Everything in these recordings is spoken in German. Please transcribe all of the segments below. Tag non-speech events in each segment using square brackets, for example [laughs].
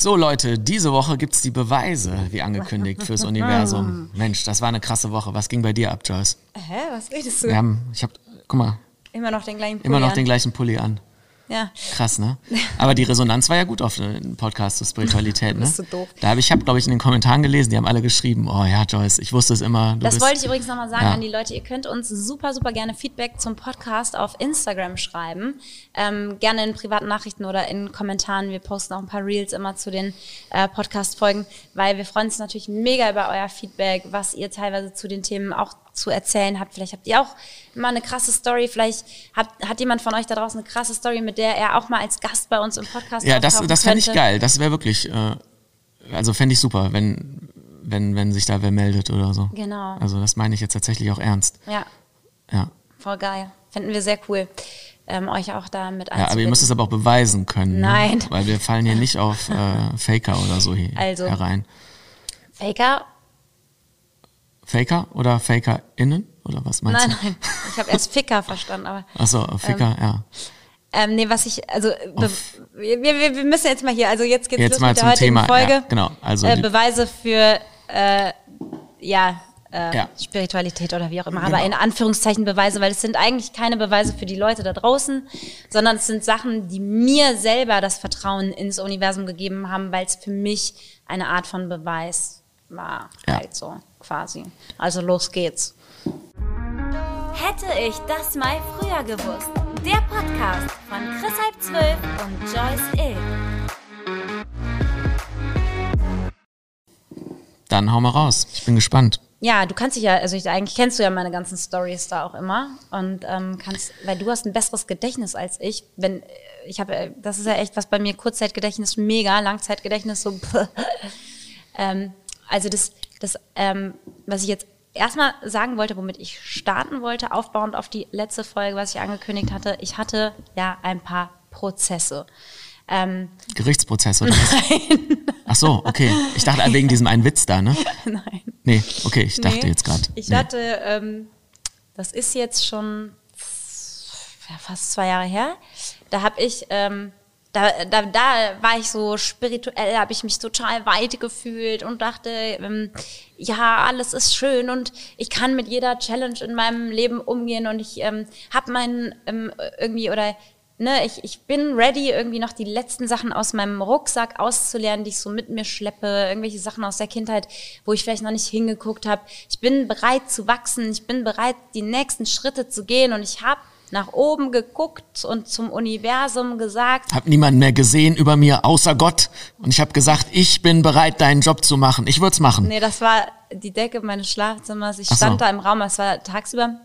So Leute, diese Woche gibt's die Beweise, wie angekündigt, fürs [laughs] Universum. Mensch, das war eine krasse Woche. Was ging bei dir ab, Joyce? Hä, was redest du? Wir haben, ich hab, guck mal, Immer noch den gleichen immer noch Pulli den gleichen Pulli an. Ja. Krass, ne? Aber die Resonanz war ja gut auf den Podcast zur Spiritualität, ne? [laughs] Bist du doof. Da habe ich, habe glaube ich in den Kommentaren gelesen, die haben alle geschrieben, oh ja, Joyce, ich wusste es immer. Du Das bist, wollte ich übrigens nochmal sagen Ja. an die Leute. Ihr könnt uns super, super gerne Feedback zum Podcast auf Instagram schreiben. Ähm, gerne in privaten Nachrichten oder in Kommentaren. Wir posten auch ein paar Reels immer zu den äh, Podcast-Folgen, weil wir freuen uns natürlich mega über euer Feedback, was ihr teilweise zu den Themen auch zu erzählen habt. Vielleicht habt ihr auch mal eine krasse Story. Vielleicht hat, hat jemand von euch da draußen eine krasse Story, mit der er auch mal als Gast bei uns im Podcast Ja, das, das fände ich geil. Das wäre wirklich, äh, also fände ich super, wenn, wenn, wenn sich da wer meldet oder so. Genau. Also das meine ich jetzt tatsächlich auch ernst. Ja, Ja. voll geil. Finden wir sehr cool, ähm, euch auch da mit Ja, aber ihr müsst es aber auch beweisen können. Nein. Ne? Weil wir fallen hier nicht [laughs] auf äh, Faker oder so hier Also. herein. Faker? Faker oder FakerInnen? Oder was meinst Nein, du? nein. Ich habe erst Ficker verstanden, aber [laughs] Achso, Faker, ja. ähm, nee, was ich, also wir, wir, wir müssen jetzt mal hier, also jetzt geht's Jetzt los mal mit der zum heutigen Thema, Folge. ja, genau, also äh, Beweise für äh, ja, äh, Ja. Spiritualität oder wie auch immer, Genau. aber in Anführungszeichen Beweise, weil es sind eigentlich keine Beweise für die Leute da draußen, sondern es sind Sachen, die mir selber das Vertrauen ins Universum gegeben haben, weil es für mich eine Art von Beweis war, Ja. halt so quasi. Also los geht's. Hätte ich das mal früher gewusst. Der Podcast von Chris Halb Zwölf und Joyce Ill. Dann hau mal raus. Ich bin gespannt. Ja, du kannst dich ja, also ich, eigentlich kennst du ja meine ganzen Stories da auch immer und ähm, kannst, weil du hast ein besseres Gedächtnis als ich. Wenn ich habe, äh, das ist ja echt was bei mir Kurzzeitgedächtnis mega, Langzeitgedächtnis so. [laughs] ähm, also das, das, ähm, was ich jetzt erstmal sagen wollte, womit ich starten wollte, aufbauend auf die letzte Folge, was ich angekündigt hatte, ich hatte ja ein paar Prozesse. Ähm, Gerichtsprozess oder was? Ach so, okay. Ich dachte wegen [laughs] diesem einen Witz da, ne? nein. Nee, okay, ich dachte Nee. jetzt gerade. Ich nee. hatte, ähm, das ist jetzt schon ja, fast zwei Jahre her. Da habe ich, ähm, da, da, da war ich so spirituell, habe ich mich total weit gefühlt und dachte, ähm, ja, alles ist schön und ich kann mit jeder Challenge in meinem Leben umgehen und ich ähm, habe meinen ähm, irgendwie oder ne, ich, ich bin ready, irgendwie noch die letzten Sachen aus meinem Rucksack auszulernen, die ich so mit mir schleppe, irgendwelche Sachen aus der Kindheit, wo ich vielleicht noch nicht hingeguckt habe. Ich bin bereit zu wachsen, ich bin bereit, die nächsten Schritte zu gehen und ich habe nach oben geguckt und zum Universum gesagt, Hab niemanden mehr gesehen über mir außer Gott und ich habe gesagt, ich bin bereit, deinen Job zu machen. Ich würde es machen. nee, das war die Decke meines Schlafzimmers. Ich so. stand da im Raum, es war tagsüber,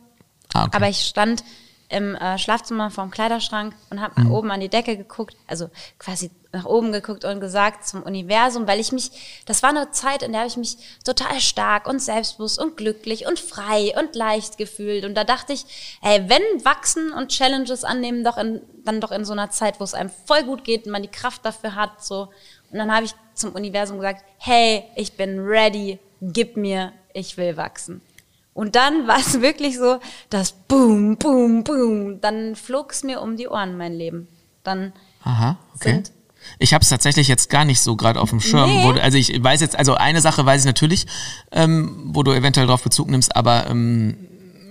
Ah, okay. Aber ich stand im äh, Schlafzimmer vorm Kleiderschrank und habe Mhm. oben an die Decke geguckt, also quasi nach oben geguckt und gesagt zum Universum, weil ich mich, das war eine Zeit, in der habe ich mich total stark und selbstbewusst und glücklich und frei und leicht gefühlt. Und da dachte ich, ey, wenn wachsen und Challenges annehmen, doch in, dann doch in so einer Zeit, wo es einem voll gut geht und man die Kraft dafür hat, so. Und dann habe ich zum Universum gesagt, hey, ich bin ready, gib mir, ich will wachsen. Und dann war es wirklich so, das Boom, Boom, Boom. Dann flog es mir um die Ohren, mein Leben. Dann Aha, okay. sind- Ich habe es tatsächlich jetzt gar nicht so gerade auf dem Schirm. Nee. Wo, also ich weiß jetzt, also eine Sache weiß ich natürlich, ähm, wo du eventuell drauf Bezug nimmst, aber ähm,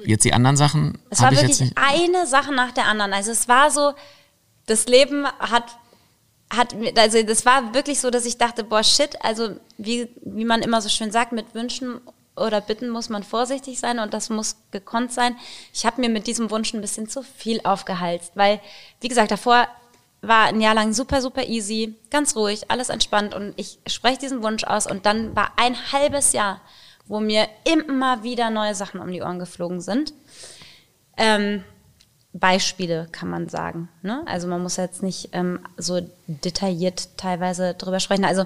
jetzt die anderen Sachen es war wirklich eine Sache nach der anderen. Also es war so, das Leben hat, hat, also das war wirklich so, dass ich dachte, boah, shit, also wie, wie man immer so schön sagt, mit Wünschen oder Bitten muss man vorsichtig sein und das muss gekonnt sein. Ich habe mir mit diesem Wunsch ein bisschen zu viel aufgehalst, weil, wie gesagt, davor war ein Jahr lang super, super easy, ganz ruhig, alles entspannt und ich spreche diesen Wunsch aus und dann war ein halbes Jahr, wo mir immer wieder neue Sachen um die Ohren geflogen sind. Ähm, Beispiele kann man sagen. Ne? Also man muss jetzt nicht ähm, so detailliert teilweise drüber sprechen. Also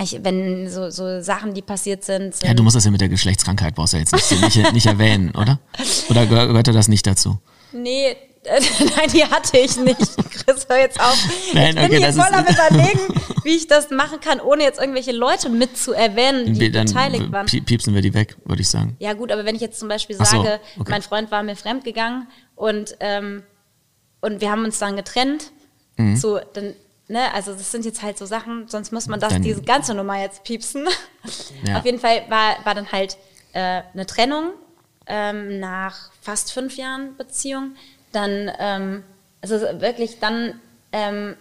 ich, wenn so, so Sachen, die passiert sind, sind Ja, du musst das ja mit der Geschlechtskrankheit brauchst du jetzt nicht, nicht, nicht erwähnen, oder? Oder gehör- gehörte das nicht dazu? Nee, [laughs] nein, die hatte ich nicht. Chris, hör jetzt auf. Nein, ich bin okay, hier voll am [laughs] überlegen, wie ich das machen kann, ohne jetzt irgendwelche Leute mit zu erwähnen, die Dann beteiligt waren. pie- piepsen wir die weg, würde ich sagen. Ja gut, aber wenn ich jetzt zum Beispiel so, sage, okay. mein Freund war mir fremdgegangen und, ähm, und wir haben uns dann getrennt, Mhm. so, dann ne, also das sind jetzt halt so Sachen, sonst muss man das, Dann- diese ganze Nummer jetzt piepsen. [laughs] Ja. Auf jeden Fall war, war dann halt äh, eine Trennung ähm, nach fast fünf Jahren Beziehung. Dann, ähm, also wirklich, dann, ähm,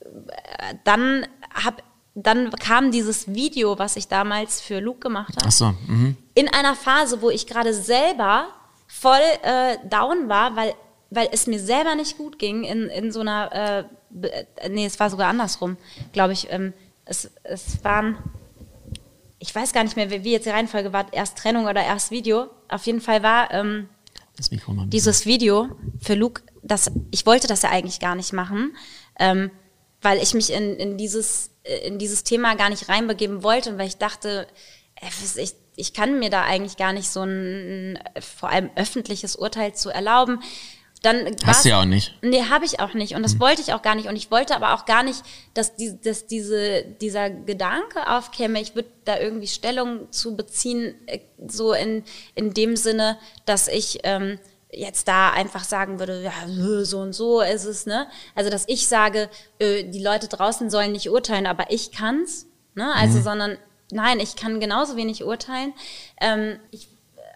äh, dann hab, dann kam dieses Video, was ich damals für Luke gemacht habe Ach so, mhm. in einer Phase, wo ich gerade selber voll äh, down war, weil, weil es mir selber nicht gut ging, in, in so einer, äh, äh, nee, es war sogar andersrum, glaube ich. Ähm, es, es waren, ich weiß gar nicht mehr, wie, wie jetzt die Reihenfolge war, erst Trennung oder erst Video. Auf jeden Fall war ähm, Das Mikro mal dieses Video für Luke, das, ich wollte das ja eigentlich gar nicht machen, ähm, weil ich mich in, in, dieses, äh, in dieses Thema gar nicht reinbegeben wollte und weil ich dachte, äh, ich, ich kann mir da eigentlich gar nicht so ein, vor allem öffentliches Urteil zu erlauben. Dann Hast du ja auch nicht. Nee, habe ich auch nicht. Und das wollte ich auch gar nicht. Und ich wollte aber auch gar nicht, dass, die, dass diese, dieser Gedanke aufkäme, ich würde da irgendwie Stellung zu beziehen, äh, so in, in dem Sinne, dass ich ähm, jetzt da einfach sagen würde, ja, so und so ist es, ne? Also, dass ich sage, äh, die Leute draußen sollen nicht urteilen, aber ich kann's, ne? Also, sondern nein, ich kann genauso wenig urteilen. Ähm, ich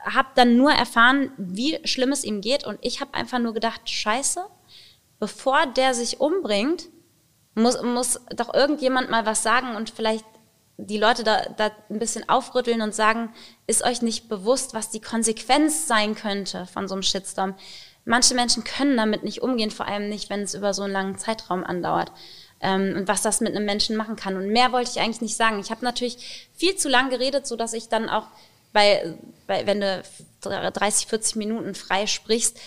habe dann nur erfahren, wie schlimm es ihm geht und ich habe einfach nur gedacht, scheiße, bevor der sich umbringt, muss, muss doch irgendjemand mal was sagen und vielleicht die Leute da, da ein bisschen aufrütteln und sagen, ist euch nicht bewusst, was die Konsequenz sein könnte von so einem Shitstorm. Manche Menschen können damit nicht umgehen, vor allem nicht, wenn es über so einen langen Zeitraum andauert. Ähm, und was das mit einem Menschen machen kann. Und mehr wollte ich eigentlich nicht sagen. Ich habe natürlich viel zu lang geredet, so dass ich dann auch bei, bei wenn du 30, 40 Minuten frei sprichst,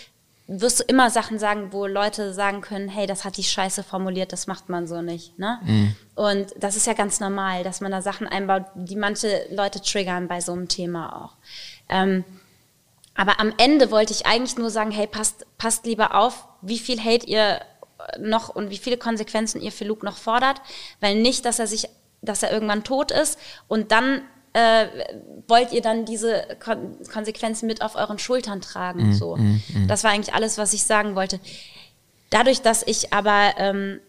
wirst du immer Sachen sagen, wo Leute sagen können, hey, das hat die Scheiße formuliert, das macht man so nicht. Ne? Und das ist ja ganz normal, dass man da Sachen einbaut, die manche Leute triggern bei so einem Thema auch. Ähm, aber am Ende wollte ich eigentlich nur sagen, hey, passt, passt lieber auf, wie viel Hate ihr noch und wie viele Konsequenzen ihr für Luke noch fordert, weil nicht, dass er sich, dass er irgendwann tot ist und dann äh, wollt ihr dann diese Kon Konsequenzen mit auf euren Schultern tragen. so, das war eigentlich alles, was ich sagen wollte. Dadurch, dass ich aber, ähm,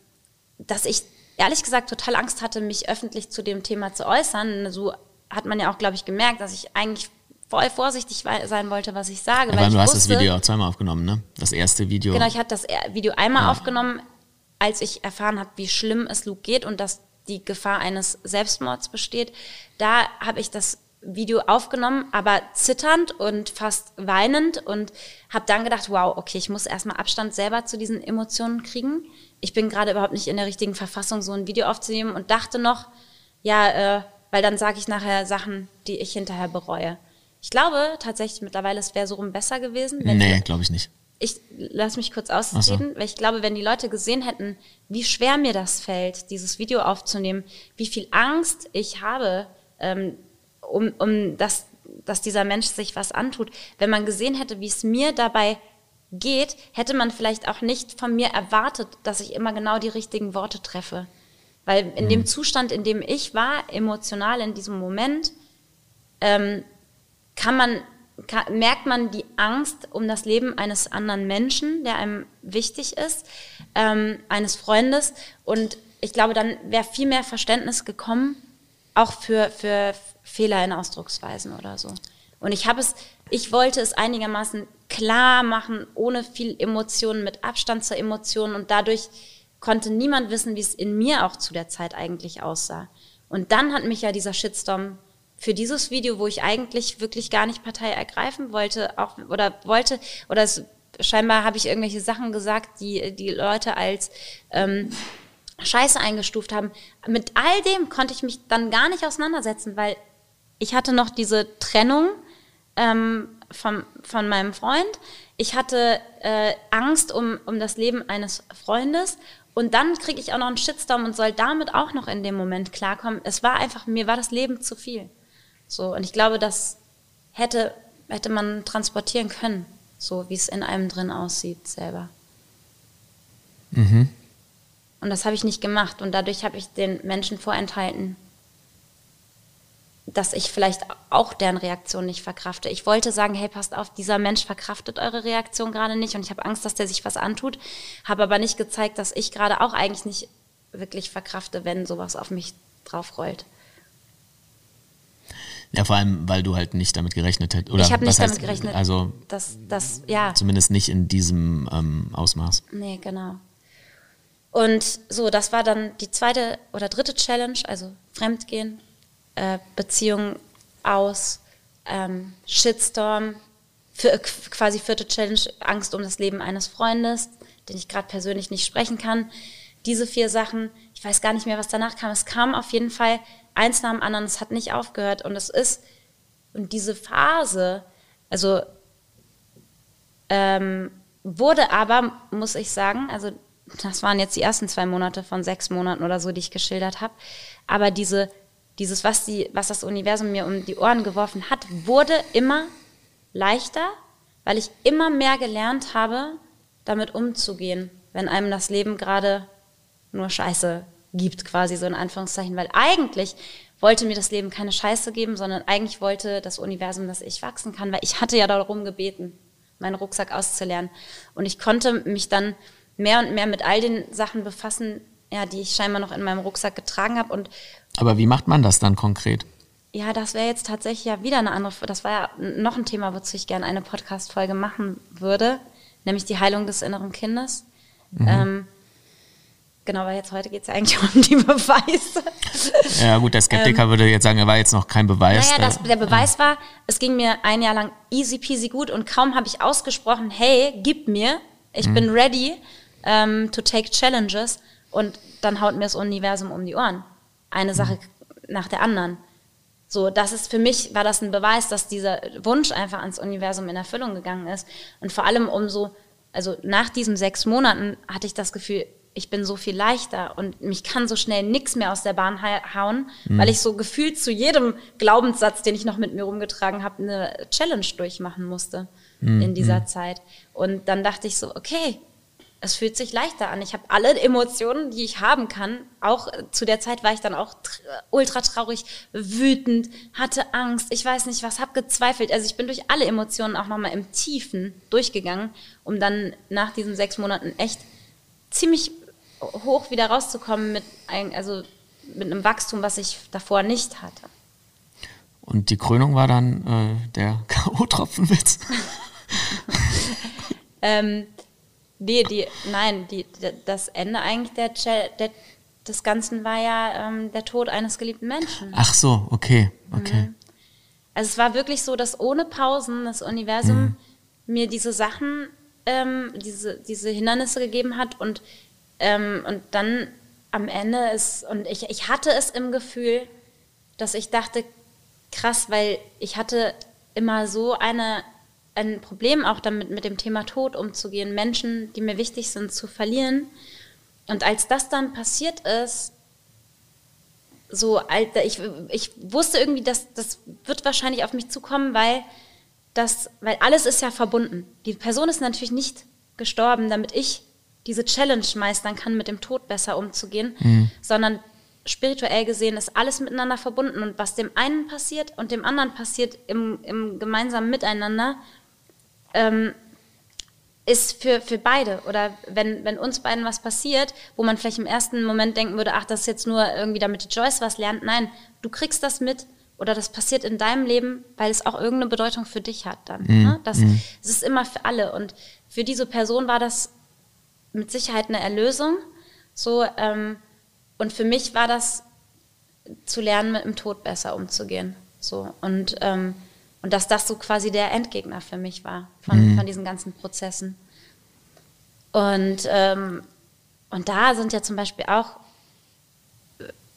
dass ich ehrlich gesagt total Angst hatte, mich öffentlich zu dem Thema zu äußern, so hat man ja auch, glaube ich, gemerkt, dass ich eigentlich voll vorsichtig sein wollte, was ich sage. Ja, weil weil du hast das wusste, Video auch zweimal aufgenommen, ne? Das erste Video. Genau, ich hatte das er- Video einmal aufgenommen, als ich erfahren habe, wie schlimm es Luke geht und dass die Gefahr eines Selbstmords besteht. Da habe ich das Video aufgenommen, aber zitternd und fast weinend und habe dann gedacht, wow, okay, ich muss erstmal Abstand selber zu diesen Emotionen kriegen. Ich bin gerade überhaupt nicht in der richtigen Verfassung, so ein Video aufzunehmen und dachte noch, ja, äh, weil dann sage ich nachher Sachen, die ich hinterher bereue. Ich glaube tatsächlich mittlerweile, es wäre so rum besser gewesen, wenn nee, glaube ich nicht. Ich lass mich kurz so. ausreden, weil ich glaube, wenn die Leute gesehen hätten, wie schwer mir das fällt, dieses Video aufzunehmen, wie viel Angst ich habe, ähm, um, um das, dass dieser Mensch sich was antut, wenn man gesehen hätte, wie es mir dabei geht, hätte man vielleicht auch nicht von mir erwartet, dass ich immer genau die richtigen Worte treffe. Weil in dem Zustand, in dem ich war, emotional in diesem Moment, ähm, kann man, merkt man die Angst um das Leben eines anderen Menschen, der einem wichtig ist, ähm, eines Freundes. Und ich glaube, dann wäre viel mehr Verständnis gekommen, auch für, für Fehler in Ausdrucksweisen oder so. Und ich habe es, ich wollte es einigermaßen klar machen, ohne viel Emotionen, mit Abstand zur Emotion und dadurch konnte niemand wissen, wie es in mir auch zu der Zeit eigentlich aussah. Und dann hat mich ja dieser Shitstorm für dieses Video, wo ich eigentlich wirklich gar nicht Partei ergreifen wollte, auch oder wollte oder es, scheinbar habe ich irgendwelche Sachen gesagt, die die Leute als ähm, Scheiße eingestuft haben. Mit all dem konnte ich mich dann gar nicht auseinandersetzen, weil ich hatte noch diese Trennung ähm, von, von meinem Freund. Ich hatte äh, Angst um, um das Leben eines Freundes. Und dann kriege ich auch noch einen Shitstorm und soll damit auch noch in dem Moment klarkommen. Es war einfach, mir war das Leben zu viel. So, und ich glaube, das hätte, hätte man transportieren können, so wie es in einem drin aussieht selber. Und das habe ich nicht gemacht. Und dadurch habe ich den Menschen vorenthalten, dass ich vielleicht auch deren Reaktion nicht verkrafte. Ich wollte sagen, hey, passt auf, dieser Mensch verkraftet eure Reaktion gerade nicht und ich habe Angst, dass der sich was antut, habe aber nicht gezeigt, dass ich gerade auch eigentlich nicht wirklich verkrafte, wenn sowas auf mich drauf rollt. Ja, vor allem, weil du halt nicht damit gerechnet hättest. ich habe nicht damit gerechnet. Also dass das, ja. zumindest nicht in diesem ähm, Ausmaß. Nee, genau. Und so, das war dann die zweite oder dritte Challenge, also Fremdgehen, äh, Beziehung aus, ähm, Shitstorm, für, quasi vierte Challenge, Angst um das Leben eines Freundes, den ich gerade persönlich nicht sprechen kann. Diese vier Sachen, ich weiß gar nicht mehr, was danach kam. Es kam auf jeden Fall eins nach dem anderen, es hat nicht aufgehört. Und es ist, und diese Phase, also ähm, wurde aber, muss ich sagen, also das waren jetzt die ersten zwei Monate von sechs Monaten oder so, die ich geschildert habe, aber diese, dieses, was, die, was das Universum mir um die Ohren geworfen hat, wurde immer leichter, weil ich immer mehr gelernt habe, damit umzugehen, wenn einem das Leben gerade nur Scheiße gibt, quasi so in Anführungszeichen, weil eigentlich wollte mir das Leben keine Scheiße geben, sondern eigentlich wollte das Universum, dass ich wachsen kann, weil ich hatte ja darum gebeten, meinen Rucksack auszulernen. Und ich konnte mich dann mehr und mehr mit all den Sachen befassen, ja, die ich scheinbar noch in meinem Rucksack getragen habe. Und Aber wie macht man das dann konkret? Ja, das wäre jetzt tatsächlich ja wieder eine andere, das war ja noch ein Thema, wozu ich gerne eine Podcast-Folge machen würde, nämlich die Heilung des inneren Kindes. Mhm. Ähm, genau, weil jetzt heute geht es ja eigentlich [laughs] um die Beweise. Ja gut, der Skeptiker ähm, würde jetzt sagen, er war jetzt noch kein Beweis. Naja, das, der Beweis war, es ging mir ein Jahr lang easy peasy gut und kaum habe ich ausgesprochen, hey, gib mir, ich mhm. bin ready ähm, to take challenges und dann haut mir das Universum um die Ohren. Eine Sache mhm. nach der anderen. So, das ist für mich, war das ein Beweis, dass dieser Wunsch einfach ans Universum in Erfüllung gegangen ist. Und vor allem umso, also nach diesen sechs Monaten hatte ich das Gefühl, ich bin so viel leichter und mich kann so schnell nichts mehr aus der Bahn hauen, mhm. weil ich so gefühlt zu jedem Glaubenssatz, den ich noch mit mir rumgetragen habe, eine Challenge durchmachen musste mhm. in dieser mhm. Zeit. Und dann dachte ich so, okay, es fühlt sich leichter an. Ich habe alle Emotionen, die ich haben kann. Auch äh, zu der Zeit war ich dann auch tr ultra traurig, wütend, hatte Angst, ich weiß nicht was, habe gezweifelt. Also ich bin durch alle Emotionen auch nochmal im Tiefen durchgegangen, um dann nach diesen sechs Monaten echt ziemlich hoch wieder rauszukommen mit, ein, also mit einem Wachstum, was ich davor nicht hatte. Und die Krönung war dann äh, der [laughs] K.O.-Tropfenwitz. ähm, Nee, die, nein, die, das Ende eigentlich der, der, des Ganzen war ja ähm, der Tod eines geliebten Menschen. Ach so, okay, okay. Mhm. Also es war wirklich so, dass ohne Pausen das Universum mhm. mir diese Sachen, ähm, diese, diese Hindernisse gegeben hat und, ähm, und dann am Ende ist, und ich, ich hatte es im Gefühl, dass ich dachte, krass, weil ich hatte immer so eine ein Problem auch damit, mit dem Thema Tod umzugehen, Menschen, die mir wichtig sind, zu verlieren. Und als das dann passiert ist, so, Alter, ich, ich wusste irgendwie, dass das wird wahrscheinlich auf mich zukommen, weil das, weil alles ist ja verbunden. Die Person ist natürlich nicht gestorben, damit ich diese Challenge meistern kann, mit dem Tod besser umzugehen, mhm. sondern spirituell gesehen ist alles miteinander verbunden und was dem einen passiert und dem anderen passiert im, im gemeinsamen Miteinander, ähm, ist für, für beide. Oder wenn, wenn uns beiden was passiert, wo man vielleicht im ersten Moment denken würde, ach, das ist jetzt nur irgendwie, damit die Joyce was lernt. Nein, du kriegst das mit oder das passiert in deinem Leben, weil es auch irgendeine Bedeutung für dich hat dann. Mm, ne? Das, mm. das ist immer für alle. Und für diese Person war das mit Sicherheit eine Erlösung. So, ähm, und für mich war das zu lernen, mit dem Tod besser umzugehen. So, und ähm, und dass das so quasi der Endgegner für mich war von, mhm. von diesen ganzen Prozessen. Und, ähm, und da sind ja zum Beispiel auch,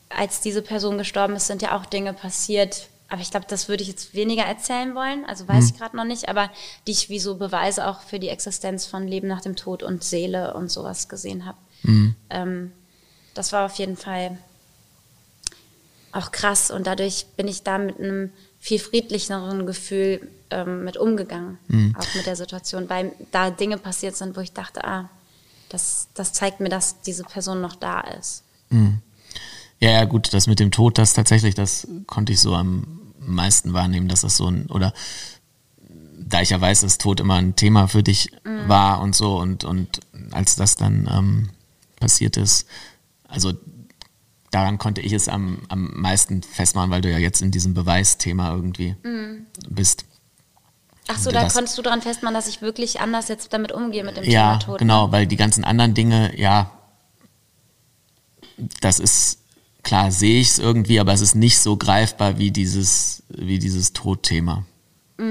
als diese Person gestorben ist, sind ja auch Dinge passiert, aber ich glaube, das würde ich jetzt weniger erzählen wollen, also weiß mhm. ich gerade noch nicht, aber die ich wie so Beweise auch für die Existenz von Leben nach dem Tod und Seele und sowas gesehen habe. Mhm. Ähm, das war auf jeden Fall auch krass und dadurch bin ich da mit einem viel friedlicheren Gefühl ähm, mit umgegangen, mhm. auch mit der Situation, weil da Dinge passiert sind, wo ich dachte, ah, das, das zeigt mir, dass diese Person noch da ist. Mhm. Ja, ja, gut, das mit dem Tod, das tatsächlich, das konnte ich so am meisten wahrnehmen, dass das so ein, oder da ich ja weiß, dass Tod immer ein Thema für dich mhm. war und so, und, und als das dann ähm, passiert ist, Also daran konnte ich es am, am meisten festmachen, weil du ja jetzt in diesem Beweisthema irgendwie Mhm. bist. Ach so, da das- konntest du daran festmachen, dass ich wirklich anders jetzt damit umgehe mit dem Ja, Thema Tod. genau, Ne? weil die ganzen anderen Dinge, ja, das ist klar, sehe ich es irgendwie, aber es ist nicht so greifbar wie dieses, wie dieses Todthema. So,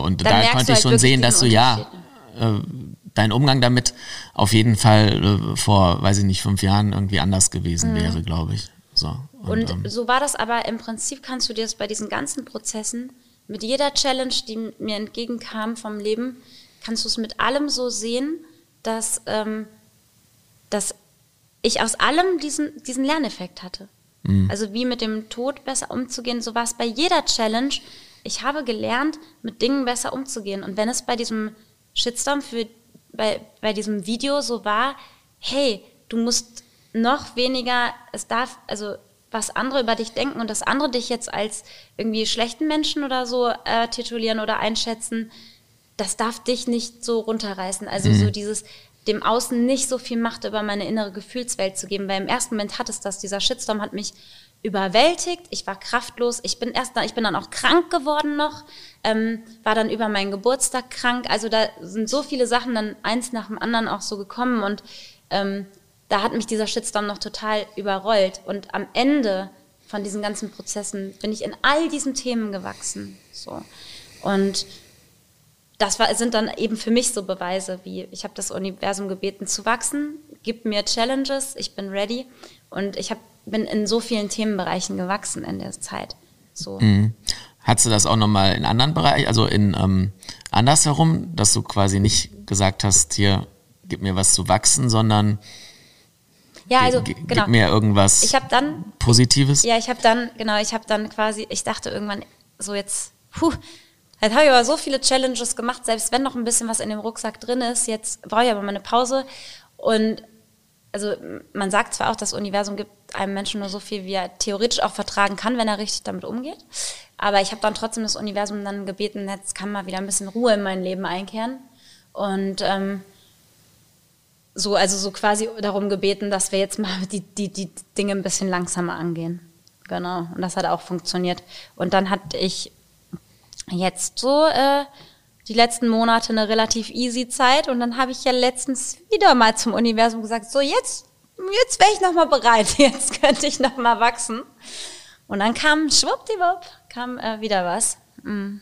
und Mhm. Dann da konnte ich halt schon sehen, dass du ja, äh, dein Umgang damit auf jeden Fall äh, vor, weiß ich nicht, fünf Jahren irgendwie anders gewesen wäre, glaube ich. So. Mhm. Und ähm, so war das aber im Prinzip kannst du dir das bei diesen ganzen Prozessen, mit jeder Challenge, die mir entgegenkam vom Leben, kannst du es mit allem so sehen, dass, ähm, dass ich aus allem diesen, diesen Lerneffekt hatte. Also wie mit dem Tod besser umzugehen, so war es bei jeder Challenge. Ich habe gelernt, mit Dingen besser umzugehen. Und wenn es bei diesem Shitstorm für bei, bei diesem Video so war, hey, du musst noch weniger, es darf, also was andere über dich denken und dass andere dich jetzt als irgendwie schlechten Menschen oder so äh, titulieren oder einschätzen, das darf dich nicht so runterreißen. Also so dieses dem Außen nicht so viel Macht über meine innere Gefühlswelt zu geben, weil im ersten Moment hat es das, dieser Shitstorm hat mich überwältigt, ich war kraftlos, ich bin erst, ich bin dann auch krank geworden noch, ähm, war dann über meinen Geburtstag krank, also da sind so viele Sachen dann eins nach dem anderen auch so gekommen und ähm, da hat mich dieser Shitstorm noch total überrollt und am Ende von diesen ganzen Prozessen bin ich in all diesen Themen gewachsen, so. Und das war, sind dann eben für mich so Beweise, wie ich habe das Universum gebeten zu wachsen, gib mir Challenges, ich bin ready und ich hab, bin in so vielen Themenbereichen gewachsen in der Zeit. So. Hattest du das auch nochmal in anderen Bereichen, also in ähm, andersherum, dass du quasi nicht gesagt hast, hier, gib mir was zu wachsen, sondern Ja, also genau. gib mir irgendwas Ich habe dann Positives? Ja, ich habe dann, genau, ich habe dann quasi, ich dachte irgendwann so jetzt, puh, jetzt habe ich aber so viele Challenges gemacht, selbst wenn noch ein bisschen was in dem Rucksack drin ist, jetzt brauche ich aber mal eine Pause. Und also man sagt zwar auch, das Universum gibt einem Menschen nur so viel, wie er theoretisch auch vertragen kann, wenn er richtig damit umgeht. Aber ich habe dann trotzdem das Universum dann gebeten, jetzt kann mal wieder ein bisschen Ruhe in mein Leben einkehren. Und ähm, so, also so quasi darum gebeten, dass wir jetzt mal die, die, die Dinge ein bisschen langsamer angehen. Genau. Und das hat auch funktioniert. Und dann hatte ich jetzt so äh, die letzten Monate eine relativ easy Zeit und dann habe ich ja letztens wieder mal zum Universum gesagt, so jetzt, jetzt wäre ich noch mal bereit, [laughs] jetzt könnte ich noch mal wachsen. Und dann kam schwuppdiwupp, kam äh, wieder was. Mm.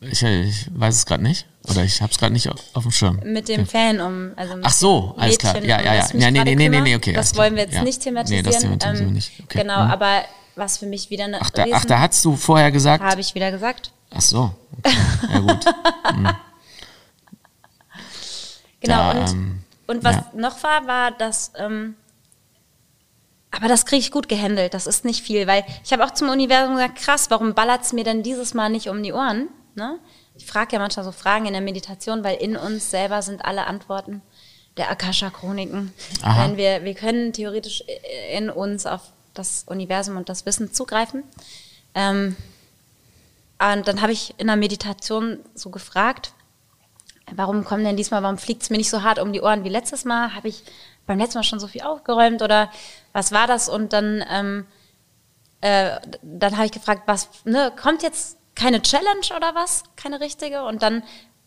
Ich, ich weiß es gerade nicht. Oder ich habe es gerade nicht auf, auf dem Schirm. Mit dem Fan um, also Ach so, alles klar. Mädchen, Ja, um ja, ja. ich mich Ja, nee, nee, nee, nee, okay, Das klar. wollen wir jetzt Ja. nicht Nee, thematisieren. das thematisieren wir nicht. Okay. Genau, Mhm. aber was für mich wieder eine Ach da, ach, da hast du vorher gesagt? habe ich wieder gesagt. Ach so. Okay. Ja, gut. [laughs] Genau, Da, und, ähm, und was ja. noch war, war, dass, ähm, aber das kriege ich gut gehandelt, das ist nicht viel, weil ich habe auch zum Universum gesagt, krass, warum ballert es mir denn dieses Mal nicht um die Ohren? Ne? Ich frage ja manchmal so Fragen in der Meditation, weil in uns selber sind alle Antworten der Akasha-Chroniken. Wenn wir, wir können theoretisch in uns auf das Universum und das Wissen zugreifen. Ähm, und dann habe ich in der Meditation so gefragt, warum kommen denn diesmal, warum fliegt es mir nicht so hart um die Ohren wie letztes Mal? Habe ich beim letzten Mal schon so viel aufgeräumt oder was war das? Und dann, ähm, äh, dann habe ich gefragt, was, ne, kommt jetzt keine Challenge oder was? Keine richtige? Und dann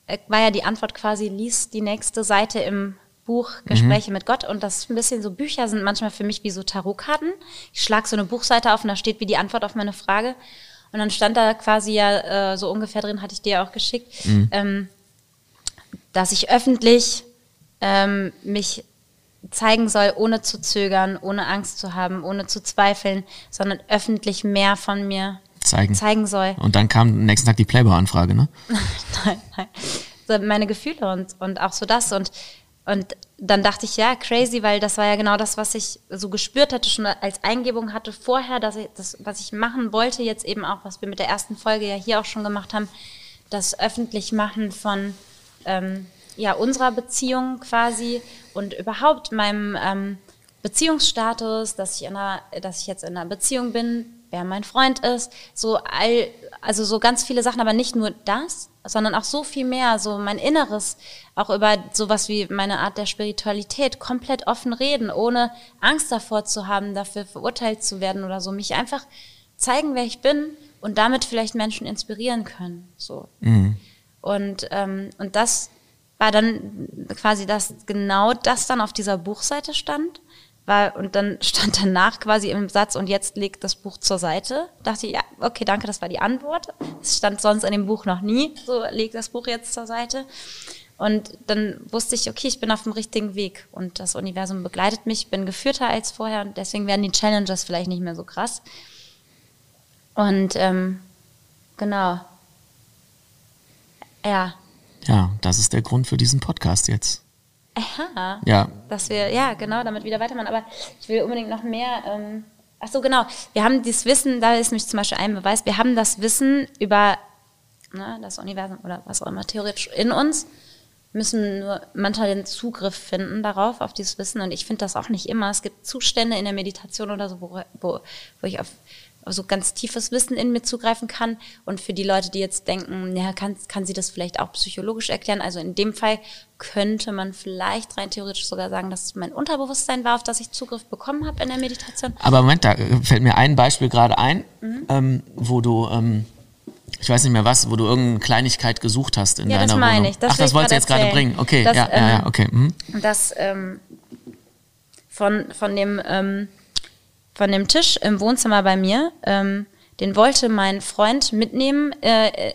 äh, war ja die Antwort quasi, lies die nächste Seite im Buch Gespräche mit Gott und das ist ein bisschen so Bücher sind manchmal für mich wie so Tarotkarten. Ich schlage so eine Buchseite auf und da steht wie die Antwort auf meine Frage und dann stand da quasi ja äh, so ungefähr drin, hatte ich dir ja auch geschickt, ähm, dass ich öffentlich ähm, mich zeigen soll, ohne zu zögern, ohne Angst zu haben, ohne zu zweifeln, sondern öffentlich mehr von mir Zeigen. zeigen soll. Und dann kam am nächsten Tag die Playboy-Anfrage, ne? [laughs] nein, nein. So meine Gefühle und, und auch so das. Und, und dann dachte ich, ja, crazy, weil das war ja genau das, was ich so gespürt hatte, schon als Eingebung hatte vorher, dass ich das, was ich machen wollte, jetzt eben auch, was wir mit der ersten Folge ja hier auch schon gemacht haben, das Öffentlichmachen von ähm, ja, unserer Beziehung quasi und überhaupt meinem, ähm, Beziehungsstatus, dass ich, in einer, dass ich jetzt in einer Beziehung bin, wer mein Freund ist, so all, also so ganz viele Sachen, aber nicht nur das, sondern auch so viel mehr, so mein Inneres, auch über sowas wie meine Art der Spiritualität, komplett offen reden, ohne Angst davor zu haben, dafür verurteilt zu werden oder so, mich einfach zeigen, wer ich bin und damit vielleicht Menschen inspirieren können, so. Mhm. Und, ähm, und das war dann quasi das, genau das dann auf dieser Buchseite stand. War, und dann [laughs] stand danach quasi im Satz, und jetzt legt das Buch zur Seite. Dachte ich, ja, okay, danke, das war die Antwort. Es stand sonst in dem Buch noch nie, so legt das Buch jetzt zur Seite. Und dann wusste ich, okay, ich bin auf dem richtigen Weg und das Universum begleitet mich, bin geführter als vorher und deswegen werden die Challenges vielleicht nicht mehr so krass. Und ähm, genau. Ja. Ja, das ist der Grund für diesen Podcast jetzt. Aha. Ja. Dass wir, ja, genau, damit wieder weitermachen. Aber ich will unbedingt noch mehr. Ähm, ach so, genau. Wir haben dieses Wissen, da ist nämlich zum Beispiel ein Beweis, wir haben das Wissen über ne, das Universum oder was auch immer theoretisch in uns, müssen nur manchmal den Zugriff finden darauf, auf dieses Wissen. Und ich finde das auch nicht immer. Es gibt Zustände in der Meditation oder so, wo, wo, wo ich auf so ganz tiefes Wissen in mir zugreifen kann. Und für die Leute, die jetzt denken, ja, kann, kann sie das vielleicht auch psychologisch erklären? Also in dem Fall könnte man vielleicht rein theoretisch sogar sagen, dass es mein Unterbewusstsein war, auf das ich Zugriff bekommen habe in der Meditation. Aber Moment, da fällt mir ein Beispiel gerade ein, mhm. ähm, wo du, ähm, ich weiß nicht mehr was, wo du irgendeine Kleinigkeit gesucht hast in ja, deiner das meine Wohnung. Ich. Das Ach, das wolltest du jetzt gerade bringen. Okay, das, ja, ja, ja, okay. Mhm. Das ähm, von, von dem ähm, von dem Tisch im Wohnzimmer bei mir, ähm, den wollte mein Freund mitnehmen äh,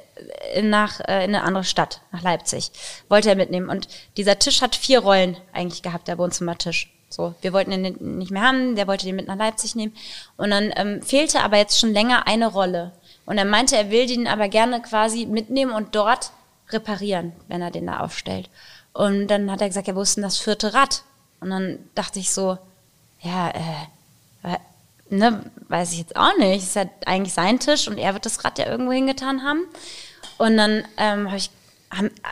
äh, nach äh, in eine andere Stadt, nach Leipzig. Wollte er mitnehmen. Und dieser Tisch hat vier Rollen eigentlich gehabt, der Wohnzimmertisch. So, wir wollten ihn nicht mehr haben, der wollte den mit nach Leipzig nehmen. Und dann ähm, fehlte aber jetzt schon länger eine Rolle. Und er meinte, er will den aber gerne quasi mitnehmen und dort reparieren, wenn er den da aufstellt. Und dann hat er gesagt, ist denn das vierte Rad? Und dann dachte ich so, ja, äh, ne, weiß ich jetzt auch nicht. Ist ja eigentlich sein Tisch und er wird das Rad ja irgendwo hingetan haben. Und dann ähm, habe ich,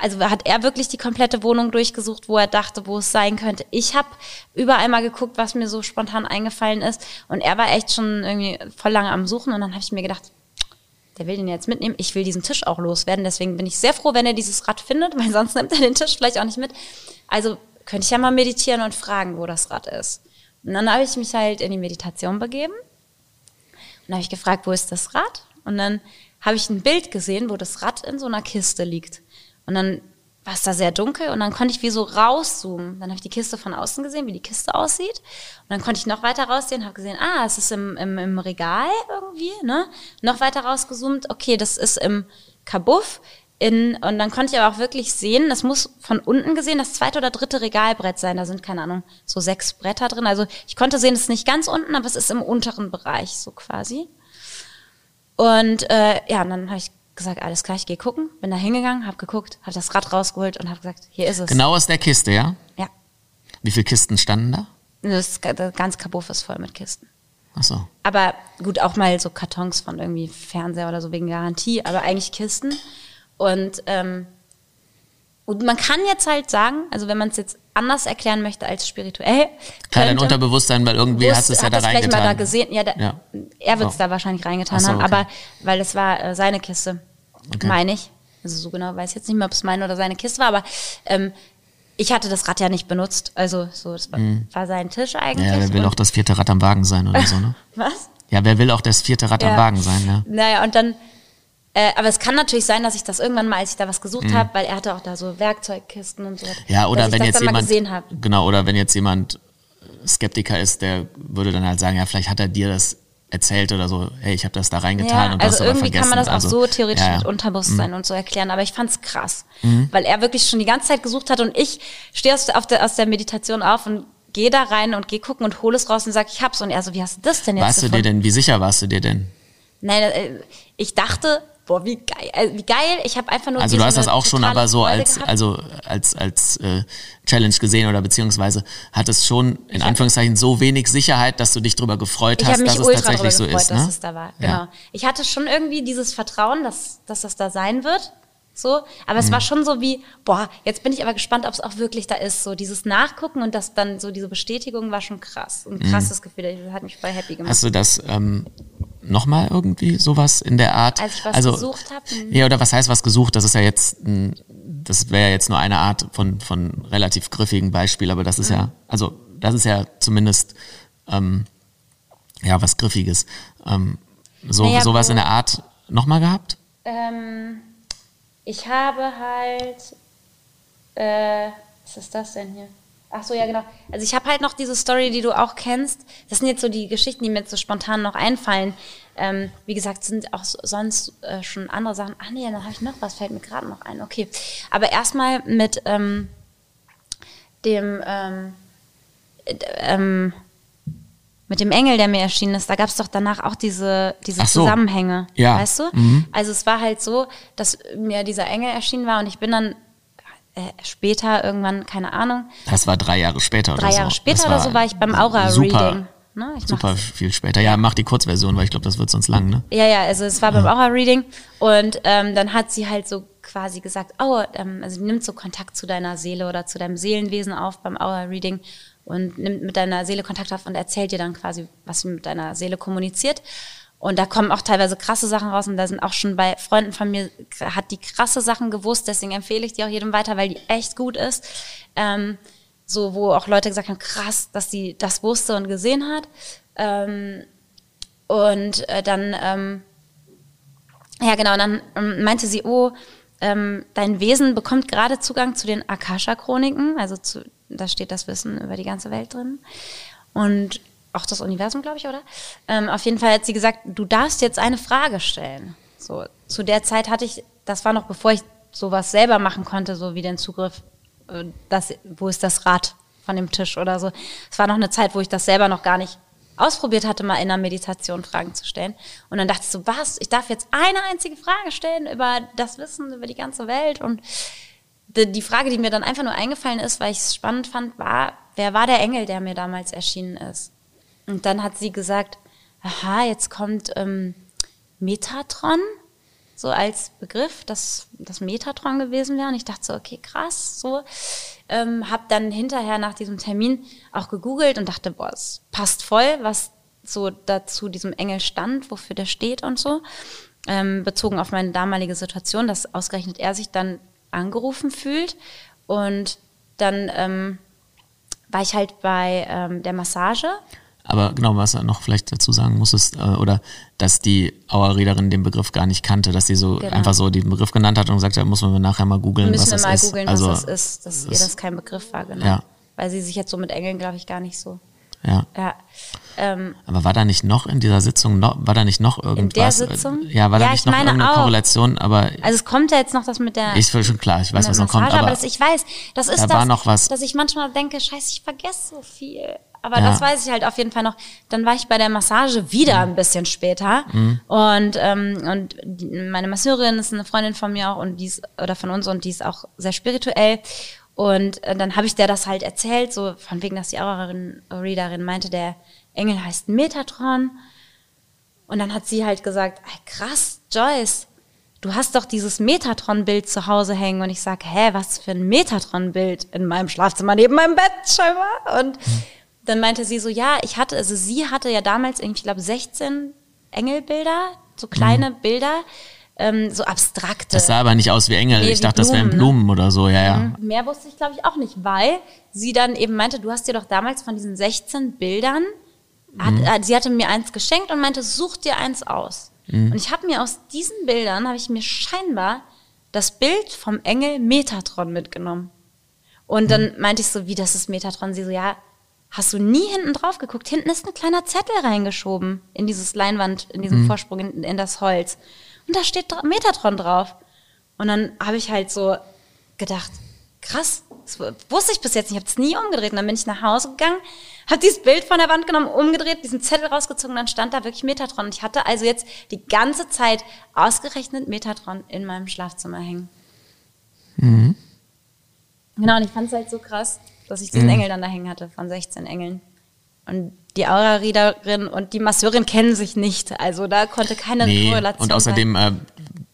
also hat er wirklich die komplette Wohnung durchgesucht, wo er dachte, wo es sein könnte. Ich habe überall mal geguckt, was mir so spontan eingefallen ist. Und er war echt schon irgendwie voll lange am Suchen. Und dann habe ich mir gedacht, der will den jetzt mitnehmen. Ich will diesen Tisch auch loswerden. Deswegen bin ich sehr froh, wenn er dieses Rad findet, weil sonst nimmt er den Tisch vielleicht auch nicht mit. Also könnte ich ja mal meditieren und fragen, wo das Rad ist. Und dann habe ich mich halt in die Meditation begeben. Und habe ich gefragt, wo ist das Rad? Und dann habe ich ein Bild gesehen, wo das Rad in so einer Kiste liegt. Und dann war es da sehr dunkel und dann konnte ich wie so rauszoomen. Dann habe ich die Kiste von außen gesehen, wie die Kiste aussieht. Und dann konnte ich noch weiter raussehen, habe gesehen, ah, es ist im, im, im Regal irgendwie, ne? Noch weiter rausgezoomt, okay, das ist im Kabuff in, und dann konnte ich aber auch wirklich sehen, das muss von unten gesehen das zweite oder dritte Regalbrett sein. Da sind, keine Ahnung, so sechs Bretter drin. Also ich konnte sehen, es ist nicht ganz unten, aber es ist im unteren Bereich, so quasi. Und äh, ja, und dann habe ich gesagt, alles klar, ich gehe gucken. Bin da hingegangen, habe geguckt, habe das Rad rausgeholt und habe gesagt, hier ist es. Genau aus der Kiste, ja? Ja. Wie viele Kisten standen da? Das, das ganze Kabuff ist voll mit Kisten. Ach so. Aber gut, auch mal so Kartons von irgendwie Fernseher oder so wegen Garantie, aber eigentlich Kisten. Und, ähm, und man kann jetzt halt sagen, also wenn man es jetzt anders erklären möchte als spirituell. Klar, dein Unterbewusstsein, weil irgendwie hast du es ja da reingetan. Vielleicht mal da gesehen. Ja, da, ja. er wird es so. da wahrscheinlich reingetan so, haben, okay. aber weil es war äh, seine Kiste, Okay. meine ich. Also so genau weiß ich jetzt nicht mehr, ob es meine oder seine Kiste war, aber ähm, ich hatte das Rad ja nicht benutzt. Also so, das war, war sein Tisch eigentlich. Mhm. Ja, wer will auch das vierte Rad am Wagen sein oder so, ne? [laughs] Was? Ja, wer will auch das vierte Rad am Ja. Wagen sein, ja? Naja, und dann, äh, aber es kann natürlich sein, dass ich das irgendwann mal, als ich da was gesucht habe, weil er hatte auch da so Werkzeugkisten und so. Mhm. Ja, oder wenn ich jetzt das jemand, genau, oder wenn jetzt jemand Skeptiker ist, der würde dann halt sagen, ja, vielleicht hat er dir das erzählt oder so, hey, ich habe das da reingetan Ja, und also aber irgendwie kann man das auch also, so theoretisch ja, Mhm. ja. mit Unterbewusstsein und so erklären, aber ich fand's krass, weil er wirklich schon die ganze Zeit gesucht hat und ich stehe aus, der, aus der Meditation auf und gehe da rein und gehe gucken und hole es raus und sag, ich hab's und er so, wie hast du das denn jetzt Warst du dir gefunden? denn, wie sicher warst du dir denn? Nein, äh, ich dachte, boah, wie geil, äh, wie geil, ich habe einfach nur Also du hast das auch schon aber so Freude als, gehabt. also als, als äh, Challenge gesehen oder beziehungsweise hat es schon in Anführungszeichen so wenig Sicherheit, dass du dich darüber gefreut Ich hast, mich dass es ultra tatsächlich so gefreut, ist. dass Ne? es da war. Ja. Genau. Ich hatte schon irgendwie dieses Vertrauen, dass, dass das da sein wird. So, aber Mhm. es war schon so wie, boah, jetzt bin ich aber gespannt, ob es auch wirklich da ist. So dieses Nachgucken und das dann so diese Bestätigung war schon krass. Ein krasses Gefühl, das hat mich voll happy gemacht. Mhm. Hast du das ähm, nochmal irgendwie sowas in der Art? Als ich was also, gesucht hab? Mhm. Ja, oder was heißt was gesucht? Das ist ja jetzt, ein, das wäre ja jetzt nur eine Art von, von relativ griffigen Beispiel, aber das ist Mhm. ja, also das ist ja zumindest ähm, ja was Griffiges. Ähm, so, Naja, sowas in der Art nochmal gehabt? Ähm, ich habe halt, äh, was ist das denn hier? Ach so, ja genau. Also ich habe halt noch diese Story, die du auch kennst. Das sind jetzt so die Geschichten, die mir jetzt so spontan noch einfallen. Ähm, wie gesagt, sind auch so- sonst äh, schon andere Sachen. Ach nee, dann habe ich noch was, fällt mir gerade noch ein. Okay, aber erstmal mit ähm, dem ähm, äh, ähm, mit dem Engel, der mir erschienen ist, da gab es doch danach auch diese, diese so. Zusammenhänge. Ja. Weißt du? Mhm. Also es war halt so, dass mir dieser Engel erschienen war und ich bin dann später irgendwann, keine Ahnung, Das war drei Jahre später oder drei so. Jahre später oder so war ich beim Aura-Reading. Super, Ne? Super viel später. Ja, mach die Kurzversion, weil ich glaube, das wird sonst lang, ne? Ja, ja, also es war beim Aura-Reading und ähm, dann hat sie halt so quasi gesagt, oh, ähm, also nimmt so Kontakt zu deiner Seele oder zu deinem Seelenwesen auf beim Aura-Reading und nimmt mit deiner Seele Kontakt auf und erzählt dir dann quasi, was sie mit deiner Seele kommuniziert. Und da kommen auch teilweise krasse Sachen raus und da sind auch schon bei Freunden von mir, hat die krasse Sachen gewusst, deswegen empfehle ich die auch jedem weiter, weil die echt gut ist. Ähm, so, wo auch Leute gesagt haben, krass, dass sie das wusste und gesehen hat. Ähm, und äh, dann, ähm, ja genau, dann ähm, meinte sie, oh, ähm, dein Wesen bekommt gerade Zugang zu den Akasha-Chroniken, also zu, da steht das Wissen über die ganze Welt drin. Und auch das Universum, glaube ich, oder? Ähm, auf jeden Fall hat sie gesagt, du darfst jetzt eine Frage stellen. So, zu der Zeit hatte ich, das war noch bevor ich sowas selber machen konnte, so wie den Zugriff, äh, das, wo ist das Rad von dem Tisch oder so. Es war noch eine Zeit, wo ich das selber noch gar nicht ausprobiert hatte, mal in einer Meditation Fragen zu stellen. Und dann dachte ich so, was? Ich darf jetzt eine einzige Frage stellen über das Wissen, über die ganze Welt. Und die, die Frage, die mir dann einfach nur eingefallen ist, weil ich es spannend fand, war, wer war der Engel, der mir damals erschienen ist? Und dann hat sie gesagt, aha, jetzt kommt ähm, Metatron, so als Begriff, dass das Metatron gewesen wäre. Und ich dachte so, okay, krass, so. Ähm, hab dann hinterher nach diesem Termin auch gegoogelt und dachte, boah, es passt voll, was so dazu diesem Engel stand, wofür der steht und so. Ähm, bezogen auf meine damalige Situation, dass ausgerechnet er sich dann angerufen fühlt. Und dann ähm, war ich halt bei ähm, der Massage Aber genau, was er noch vielleicht dazu sagen muss, ist, äh, oder dass die Auerrederin den Begriff gar nicht kannte, dass sie so Genau. einfach so den Begriff genannt hat und gesagt hat, muss man nachher mal googeln, was das mal ist. googeln, also, was das ist, dass ihr das- das kein Begriff war, genau. Ja. Weil sie sich jetzt so mit Engeln, glaube ich, gar nicht so. Ja. Ja. Ähm, Aber war da nicht noch in dieser Sitzung, noch, war da nicht noch irgendwas? der Sitzung? Ja, war da Ja, nicht ich noch meine irgendeine auch. Korrelation, aber also es kommt ja jetzt noch das mit der ist schon klar, ich weiß, was noch kommt, aber, aber das, ich weiß, das ist da das, noch was. dass ich manchmal denke, scheiße, ich vergesse so viel. Aber Ja. das weiß ich halt auf jeden Fall noch. Dann war ich bei der Massage wieder Mhm. ein bisschen später. Und, ähm, und meine Masseurin ist eine Freundin von mir auch und die ist, oder von uns und die ist auch sehr spirituell. Und äh, dann habe ich der das halt erzählt, so von wegen, dass die Aura-Readerin meinte, der Engel heißt Metatron. Und dann hat sie halt gesagt, krass, Joyce, du hast doch dieses Metatron-Bild zu Hause hängen. Und ich sage, hä, was für ein Metatron-Bild in meinem Schlafzimmer neben meinem Bett scheinbar. Und dann meinte sie so, ja, ich hatte, also sie hatte ja damals irgendwie, ich glaube, 16 Engelbilder, so kleine Bilder, ähm, so abstrakte. das sah aber nicht aus wie Engel. Nee, ich wie dachte, das wären Blumen, ne? Blumen oder so, ja, ja. Mehr wusste ich, glaube ich, auch nicht, weil sie dann eben meinte, du hast dir doch damals von diesen 16 Bildern, hat, äh, sie hatte mir eins geschenkt und meinte, such dir eins aus. Und ich habe mir aus diesen Bildern, habe ich mir scheinbar das Bild vom Engel Metatron mitgenommen. Und dann meinte ich so, wie, das ist Metatron? Sie so, ja, hast du nie hinten drauf geguckt? Hinten ist ein kleiner Zettel reingeschoben in dieses Leinwand, in diesen Vorsprung, in, in das Holz. Und da steht Metatron drauf. Und dann habe ich halt so gedacht, krass, das wusste ich bis jetzt nicht, ich habe es nie umgedreht. Und dann bin ich nach Hause gegangen, habe dieses Bild von der Wand genommen, umgedreht, diesen Zettel rausgezogen, dann stand da wirklich Metatron. Und ich hatte also jetzt die ganze Zeit ausgerechnet Metatron in meinem Schlafzimmer hängen. Genau, und ich fand es halt so krass, dass ich diesen Engel dann da hängen hatte, von 16 Engeln. Und die Aura-Readerin und die Masseurin kennen sich nicht. Also da konnte keine Nee, Korrelation und außerdem, äh,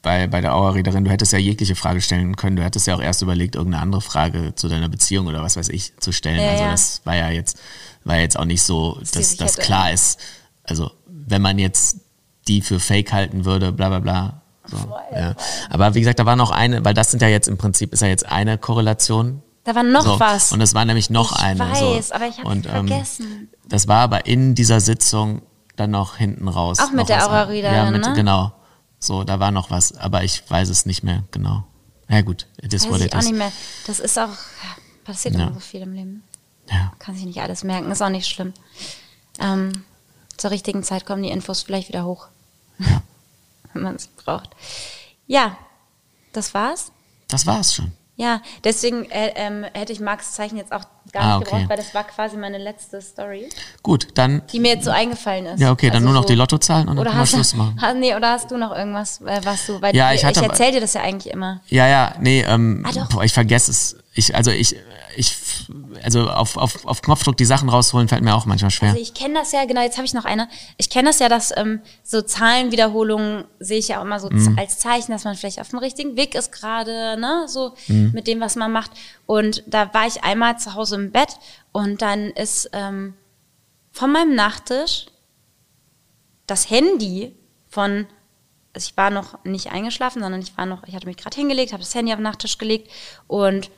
bei, bei der Auerrederin, du hättest ja jegliche Frage stellen können. Du hättest ja auch erst überlegt, irgendeine andere Frage zu deiner Beziehung oder was weiß ich zu stellen. Ja, also das war ja jetzt, war jetzt auch nicht so, dass das klar ist. Also wenn man jetzt die für fake halten würde, bla bla bla. So, ja. Aber wie gesagt, da war noch eine, weil das sind ja jetzt im Prinzip, ist ja jetzt eine Korrelation. Da war noch so. was. Und es war nämlich noch Ich eine. weiß, so. aber ich Und, ähm, vergessen. das war aber in dieser Sitzung dann noch hinten raus. Auch mit der. Aura-Readerin, Ja, mit, ne? genau. So, da war noch was, aber ich weiß es nicht mehr genau. Ja gut, ich it auch nicht mehr. Das ist auch, ja, passiert Ja. immer so viel im Leben. Ja. Kann sich nicht alles merken, ist auch nicht schlimm. Ähm, zur richtigen Zeit kommen die Infos vielleicht wieder hoch. [laughs] Wenn man es braucht. Ja, das war's. Das war's schon. Ja, deswegen äh, ähm, hätte ich Marks Zeichen jetzt auch gar Ah, nicht okay. gebraucht, weil das war quasi meine letzte Story, Gut, dann, die mir jetzt so eingefallen ist. ja okay, dann Also nur noch so- die Lottozahlen und dann Oder können wir hast, Schluss du, machen. hast, nee, oder hast du noch irgendwas, äh, was du, weil Ja, ich, ich hatte- erzähle dir das ja eigentlich immer. Ja, ja, nee, ähm, Ah, boah, ich vergesse es. Ich, also ich, ich, also auf, auf, auf Knopfdruck die Sachen rausholen fällt mir auch manchmal schwer. Also ich kenne das ja, genau, jetzt habe ich noch eine. Ich kenne das ja, dass ähm, so Zahlenwiederholungen sehe ich ja auch immer so Mhm. als Zeichen, dass man vielleicht auf dem richtigen Weg ist gerade, ne, so Mhm. mit dem, was man macht. Und da war ich einmal zu Hause im Bett und dann ist ähm, von meinem Nachttisch das Handy von, also ich war noch nicht eingeschlafen, sondern ich war noch, ich hatte mich gerade hingelegt, habe das Handy auf den Nachttisch gelegt und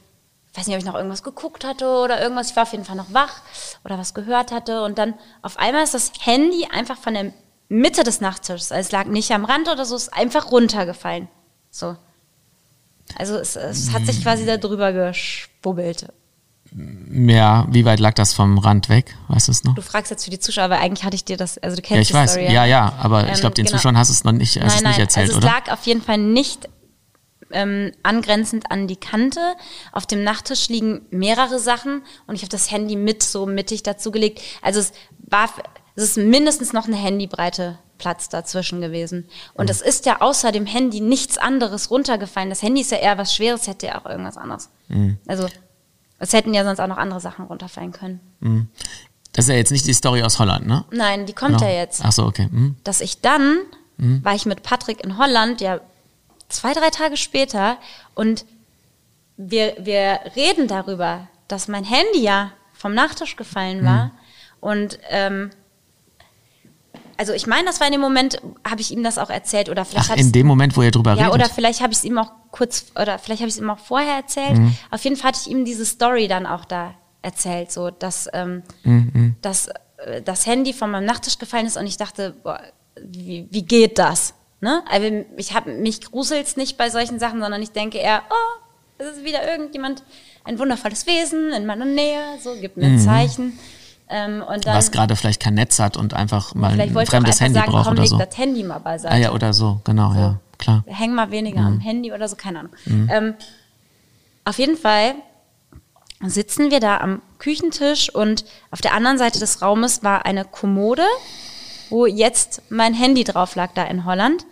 ich weiß nicht, ob ich noch irgendwas geguckt hatte oder irgendwas. Ich war auf jeden Fall noch wach oder was gehört hatte. Und dann auf einmal ist das Handy einfach von der Mitte des Nachttisches, also es lag nicht am Rand oder so, ist einfach runtergefallen. So. Also es, es hat sich quasi da drüber gespubbelt. Ja, wie weit lag das vom Rand weg? Weißt du es noch? Du fragst jetzt für die Zuschauer, aber eigentlich hatte ich dir das, also du Ja, kennst ich die weiß. Story. Ja, ja, aber ich Ähm, glaube, den genau. Zuschauern hast du es noch nicht, nein, es nein, nicht erzählt, also es oder? lag auf jeden Fall nicht ähm, angrenzend an die Kante. Auf dem Nachttisch liegen mehrere Sachen und ich habe das Handy mit so mittig dazu gelegt. Also es war, es ist mindestens noch eine Handybreite Platz dazwischen gewesen. Und es ist ja außer dem Handy nichts anderes runtergefallen. Das Handy ist ja eher was Schweres, hätte ja auch irgendwas anderes. Also es hätten ja sonst auch noch andere Sachen runterfallen können. Das ist ja jetzt nicht die Story aus Holland, ne? Nein, die kommt Genau. ja jetzt. Ach so, okay. Hm. dass ich dann, war ich mit Patrick in Holland, ja, zwei, drei Tage später und wir, wir reden darüber, dass mein Handy ja vom Nachttisch gefallen war und ähm, also ich meine, das war in dem Moment, habe ich ihm das auch erzählt oder vielleicht Ach, in dem Moment, wo ihr drüber ja, redet? oder vielleicht habe ich es ihm auch kurz, oder vielleicht habe ich es ihm auch vorher erzählt. Mhm. Auf jeden Fall hatte ich ihm diese Story dann auch da erzählt, so dass, ähm, Mhm, dass äh, das Handy von meinem Nachttisch gefallen ist und ich dachte, boah, wie, wie geht das? Ne? Also ich habe mich gruselt's nicht bei solchen Sachen, sondern ich denke eher, oh, es ist wieder irgendjemand, ein wundervolles Wesen in meiner Nähe, so gibt mir ein Zeichen. Ähm, dann Mhm. Was gerade vielleicht kein Netz hat und einfach mal vielleicht ein wollte ich auch fremdes Handy sagen, braucht komm, oder leg so. das Handy mal beiseite. Ah ja, oder so, genau, ja, klar. Häng mal weniger Mhm. am Handy oder so, keine Ahnung. Ähm, auf jeden Fall sitzen wir da am Küchentisch und auf der anderen Seite des Raumes war eine Kommode, wo jetzt mein Handy drauf lag, da in Holland.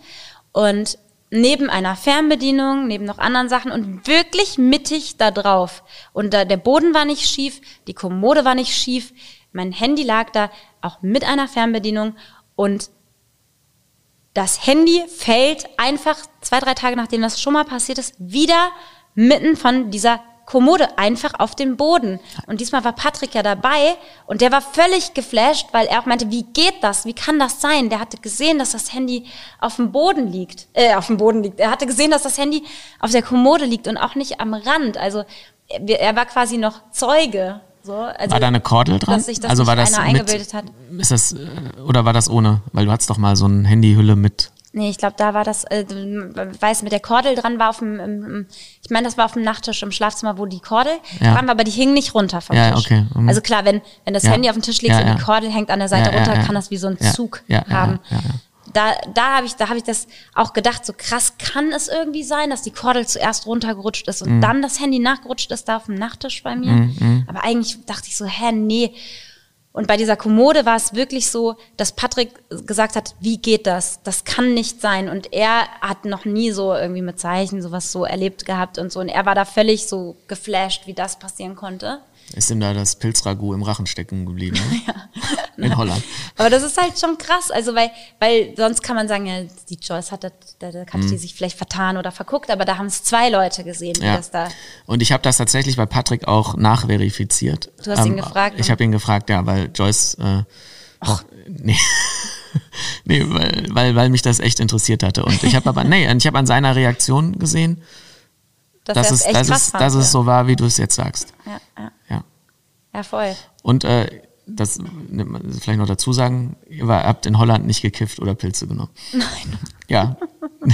Und neben einer Fernbedienung, neben noch anderen Sachen und wirklich mittig da drauf. Und da, der Boden war nicht schief, die Kommode war nicht schief, mein Handy lag da auch mit einer Fernbedienung und das Handy fällt einfach zwei, drei Tage nachdem das schon mal passiert ist, wieder mitten von dieser Kommode einfach auf den Boden. Und diesmal war Patrick ja dabei und der war völlig geflasht, weil er auch meinte, wie geht das? Wie kann das sein? Der hatte gesehen, dass das Handy auf dem Boden liegt. Äh, auf dem Boden liegt. Er hatte gesehen, dass das Handy auf der Kommode liegt und auch nicht am Rand. Also er, war quasi noch Zeuge. So, also, War da eine Kordel dran? Dass sich das also war das einer mit, eingebildet hat. Ist das, äh, oder war das ohne? Weil du hattest doch mal so eine Handyhülle mit. Nee, ich glaube, da war das, äh, weiß mit der Kordel dran war auf dem, im, ich meine, das war auf dem Nachttisch im Schlafzimmer, wo die Kordel Ja. dran war, aber die hing nicht runter vom Ja, Tisch. okay, mhm. Also klar, wenn, wenn das Ja. Handy auf dem Tisch liegt Ja, und ja. die Kordel hängt an der Seite Ja, ja, runter, ja. kann das wie so ein Ja. Zug Ja, ja, haben. Da, da habe ich, da habe ich das auch gedacht, so krass kann es irgendwie sein, dass die Kordel zuerst runtergerutscht ist und Mhm. dann das Handy nachgerutscht ist da auf dem Nachttisch bei mir. Aber eigentlich dachte ich so, hä, nee. Und bei dieser Kommode war es wirklich so, dass Patrick gesagt hat, wie geht das? Das kann nicht sein. Und er hat noch nie so irgendwie mit Zeichen sowas so erlebt gehabt und so. Und er war da völlig so geflasht, wie das passieren konnte. Ist ihm da das Pilzragout im Rachen stecken geblieben? [laughs] Ne? In Holland. [laughs] Aber das ist halt schon krass. Also, weil, weil sonst kann man sagen, ja, die Joyce hat, das, da, da hat die sich vielleicht vertan oder verguckt, aber da haben es zwei Leute gesehen, die Mhm. Ja. das da. Und ich habe das tatsächlich bei Patrick auch nachverifiziert. Du hast ihn gefragt, Ich ne? habe ihn gefragt, ja, weil Joyce. Äh, auch, nee. [laughs] nee, weil, weil, weil mich das echt interessiert hatte. Und ich habe aber, nee, ich habe an seiner Reaktion gesehen, Dass dass es, echt dass es, dass es ja. so war, wie du es jetzt sagst. Ja, ja, Ja. voll. Und äh, das nimmt man vielleicht noch dazu sagen, ihr habt in Holland nicht gekifft oder Pilze genommen. Nein. Ja. [laughs]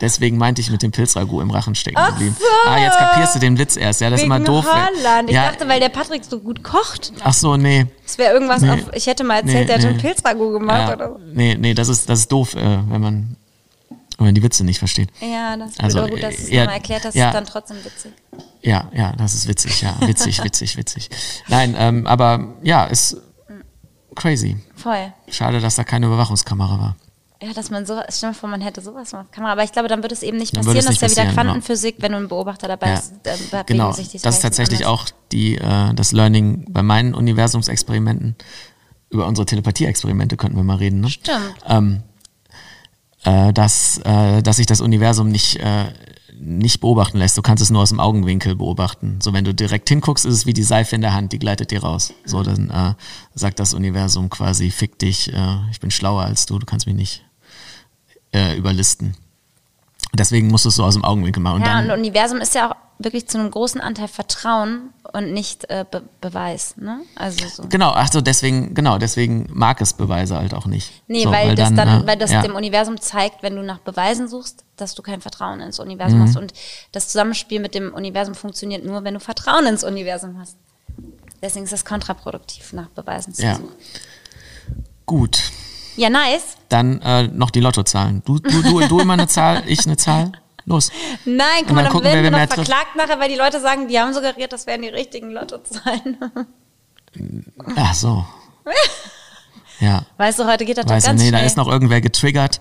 Deswegen meinte ich mit dem Pilzragout im Rachen stecken geblieben. Ah, jetzt kapierst du den Witz erst. Ja, das ist Wegen immer doof. Holland. Ich ja, dachte, weil der Patrick so gut kocht. Ach so, nee. Es wäre irgendwas Nee. auf. Ich hätte mal erzählt, Nee, der hat nee. schon Pilzragout gemacht Ja, oder so. nee, nee, das ist, das ist doof, äh, wenn man, wenn man die Witze nicht versteht. Ja, das ist Also, aber gut, dass du es ja, nochmal erklärt hast. ja. ist dann trotzdem witzig. Ja, ja, das ist witzig, ja. Witzig, [laughs] witzig, witzig. Nein, ähm, aber ja, ist crazy. Voll. Schade, dass da keine Überwachungskamera war. Ja, dass man so, stell dir vor, man hätte sowas mal auf Kamera. Aber ich glaube, dann wird es eben nicht passieren. würde Das es ist ja wieder genau. Quantenphysik, wenn du einen Beobachter dabei Ja. hast. Bewegen Genau, sich die das ist tatsächlich anders. auch die, äh, das Learning bei meinen Universumsexperimenten. Über unsere Telepathie-Experimente könnten wir mal reden, ne? Stimmt. ähm, äh, dass, äh, dass sich das Universum nicht, äh, nicht beobachten lässt. Du kannst es nur aus dem Augenwinkel beobachten. So, wenn du direkt hinguckst, ist es wie die Seife in der Hand, die gleitet dir raus. So, dann äh, sagt das Universum quasi, fick dich, äh, ich bin schlauer als du, du kannst mich nicht äh, überlisten. Deswegen musst du es so aus dem Augenwinkel machen. Und Ja, dann, und Universum ist ja auch wirklich zu einem großen Anteil Vertrauen und nicht äh, Be Beweis. Ne? Also so. Genau, ach so, deswegen, genau, deswegen mag es Beweise halt auch nicht. Nee, so, weil, das dann, äh, weil das ja. dem Universum zeigt, wenn du nach Beweisen suchst, dass du kein Vertrauen ins Universum Mhm. hast. Und das Zusammenspiel mit dem Universum funktioniert nur, wenn du Vertrauen ins Universum hast. Deswegen ist es kontraproduktiv, nach Beweisen zu Ja. suchen. Gut, Ja, nice. dann äh, noch die Lottozahlen. Du, du, du, du immer eine Zahl, ich eine Zahl. Los. Nein, guck mal, dann gucken, werden wer wir noch verklagt nachher, weil die Leute sagen, die haben suggeriert, das wären die richtigen Lottozahlen. [laughs] Ach so. [laughs] Ja. Weißt du, heute geht das doch Weißt du, ganz nee, schnell. da ist noch irgendwer getriggert,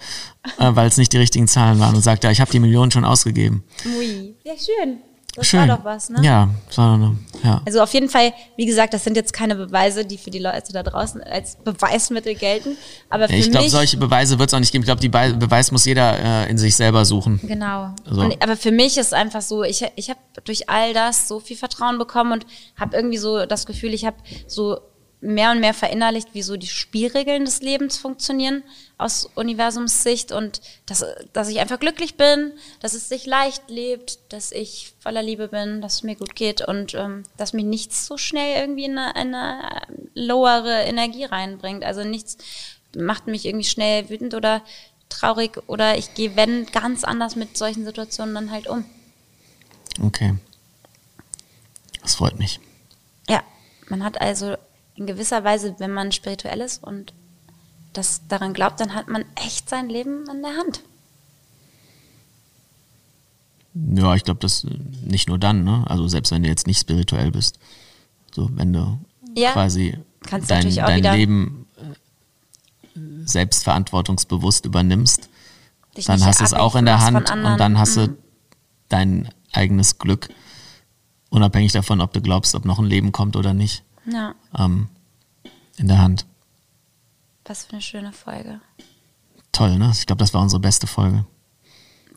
äh, weil es nicht die richtigen Zahlen waren und sagt, ja, ich habe die Millionen schon ausgegeben. Ui. Ja, schön. Das Schön. war doch was, ne? Ja, das war doch ja. Also auf jeden Fall, wie gesagt, das sind jetzt keine Beweise, die für die Leute da draußen als Beweismittel gelten. Aber für Ja, ich glaube, solche Beweise wird es auch nicht geben. Ich glaube, die Be Beweis muss jeder äh, in sich selber suchen. Genau. So. Und, aber für mich ist einfach so, ich, ich habe durch all das so viel Vertrauen bekommen und habe irgendwie so das Gefühl, ich habe so mehr und mehr verinnerlicht, wie so die Spielregeln des Lebens funktionieren aus Universumssicht und dass, dass ich einfach glücklich bin, dass es sich leicht lebt, dass ich voller Liebe bin, dass es mir gut geht und ähm, dass mich nichts so schnell irgendwie in eine, eine lowere Energie reinbringt. Also nichts macht mich irgendwie schnell wütend oder traurig oder ich gehe, wenn, ganz anders mit solchen Situationen dann halt um. Okay. Das freut mich. Ja, man hat also in gewisser Weise, wenn man spirituell ist und das daran glaubt, dann hat man echt sein Leben in der Hand. Ja, ich glaube, das äh, nicht nur dann, ne? Also selbst wenn du jetzt nicht spirituell bist. So, wenn du Ja. quasi dein, dein Leben äh, selbstverantwortungsbewusst übernimmst, Dich dann hast du es auch in der Hand und dann hast Mhm. du dein eigenes Glück, unabhängig davon, ob du glaubst, ob noch ein Leben kommt oder nicht, Ja, ähm, in der Hand. was für eine schöne Folge. Toll, ne? Ich glaube, das war unsere beste Folge.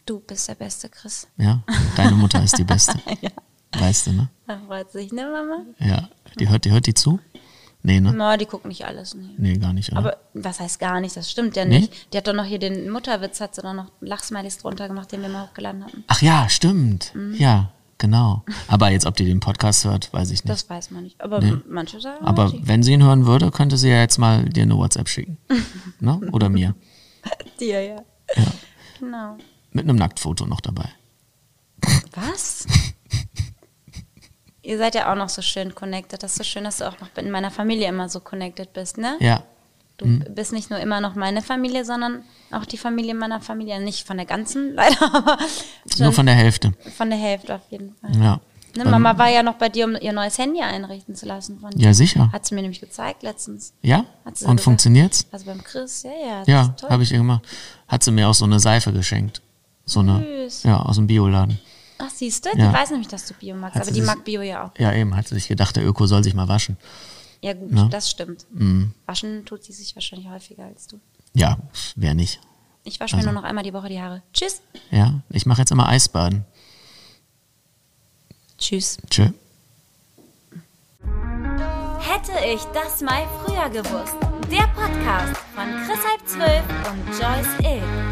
Du bist der Beste, Chris. Ja, deine Mutter ist die beste. [laughs] Weißt du, ne? Da freut sich, ne, Mama? Ja, die hört, die hört die zu? Nee, ne? No, die guckt nicht alles. Nee. Nee, gar nicht. Oder? Aber was heißt gar nicht? Das stimmt ja Nee? nicht. Die hat doch noch hier den Mutterwitz, hat sie doch noch Lachsmilies drunter gemacht, den wir mal hochgeladen hatten. Ach ja, stimmt. Mhm. Ja, genau. Aber jetzt, ob die den Podcast hört, weiß ich nicht. Das weiß man nicht. Aber Nee. manche sagen. Aber die, wenn sie ihn hören würde, könnte sie ja jetzt mal dir eine WhatsApp schicken. [laughs] ne? Oder mir. dir, ja. Genau. Mit einem Nacktfoto noch dabei. Was? [laughs] Ihr seid ja auch noch so schön connected. Das ist so schön, dass du auch noch in meiner Familie immer so connected bist, ne? Ja. Du bist nicht nur immer noch meine Familie, sondern auch die Familie meiner Familie. Nicht von der ganzen, [laughs] leider, aber Nur von der Hälfte. von der Hälfte auf jeden Fall. Ja. Ne, Mama war ja noch bei dir, um ihr neues Handy einrichten zu lassen. Von dir. Ja, sicher. Hat sie mir nämlich gezeigt letztens. Ja? Hat sie Und gesagt. funktioniert's? Also beim Chris, ja, ja. Ja, habe ich ihr gemacht. Hat sie mir auch so eine Seife geschenkt. So eine. Süß. Ja, aus dem Bioladen. Ach, siehst du? Ja. Die weiß nämlich, dass du Bio magst, Hat aber die sich- mag Bio ja auch. Ja, eben, hat sie sich gedacht, der Öko soll sich mal waschen. Ja, gut, Ne? das stimmt. Mhm. Waschen tut sie sich wahrscheinlich häufiger als du. Ja, wer nicht. Ich wasche mir Also. nur noch einmal die Woche die Haare. Tschüss. Ja, ich mache jetzt immer Eisbaden. Tschüss. Tschö. Hätte ich das mal früher gewusst. Der Podcast von Chris halb zwölf und Joyce Ill.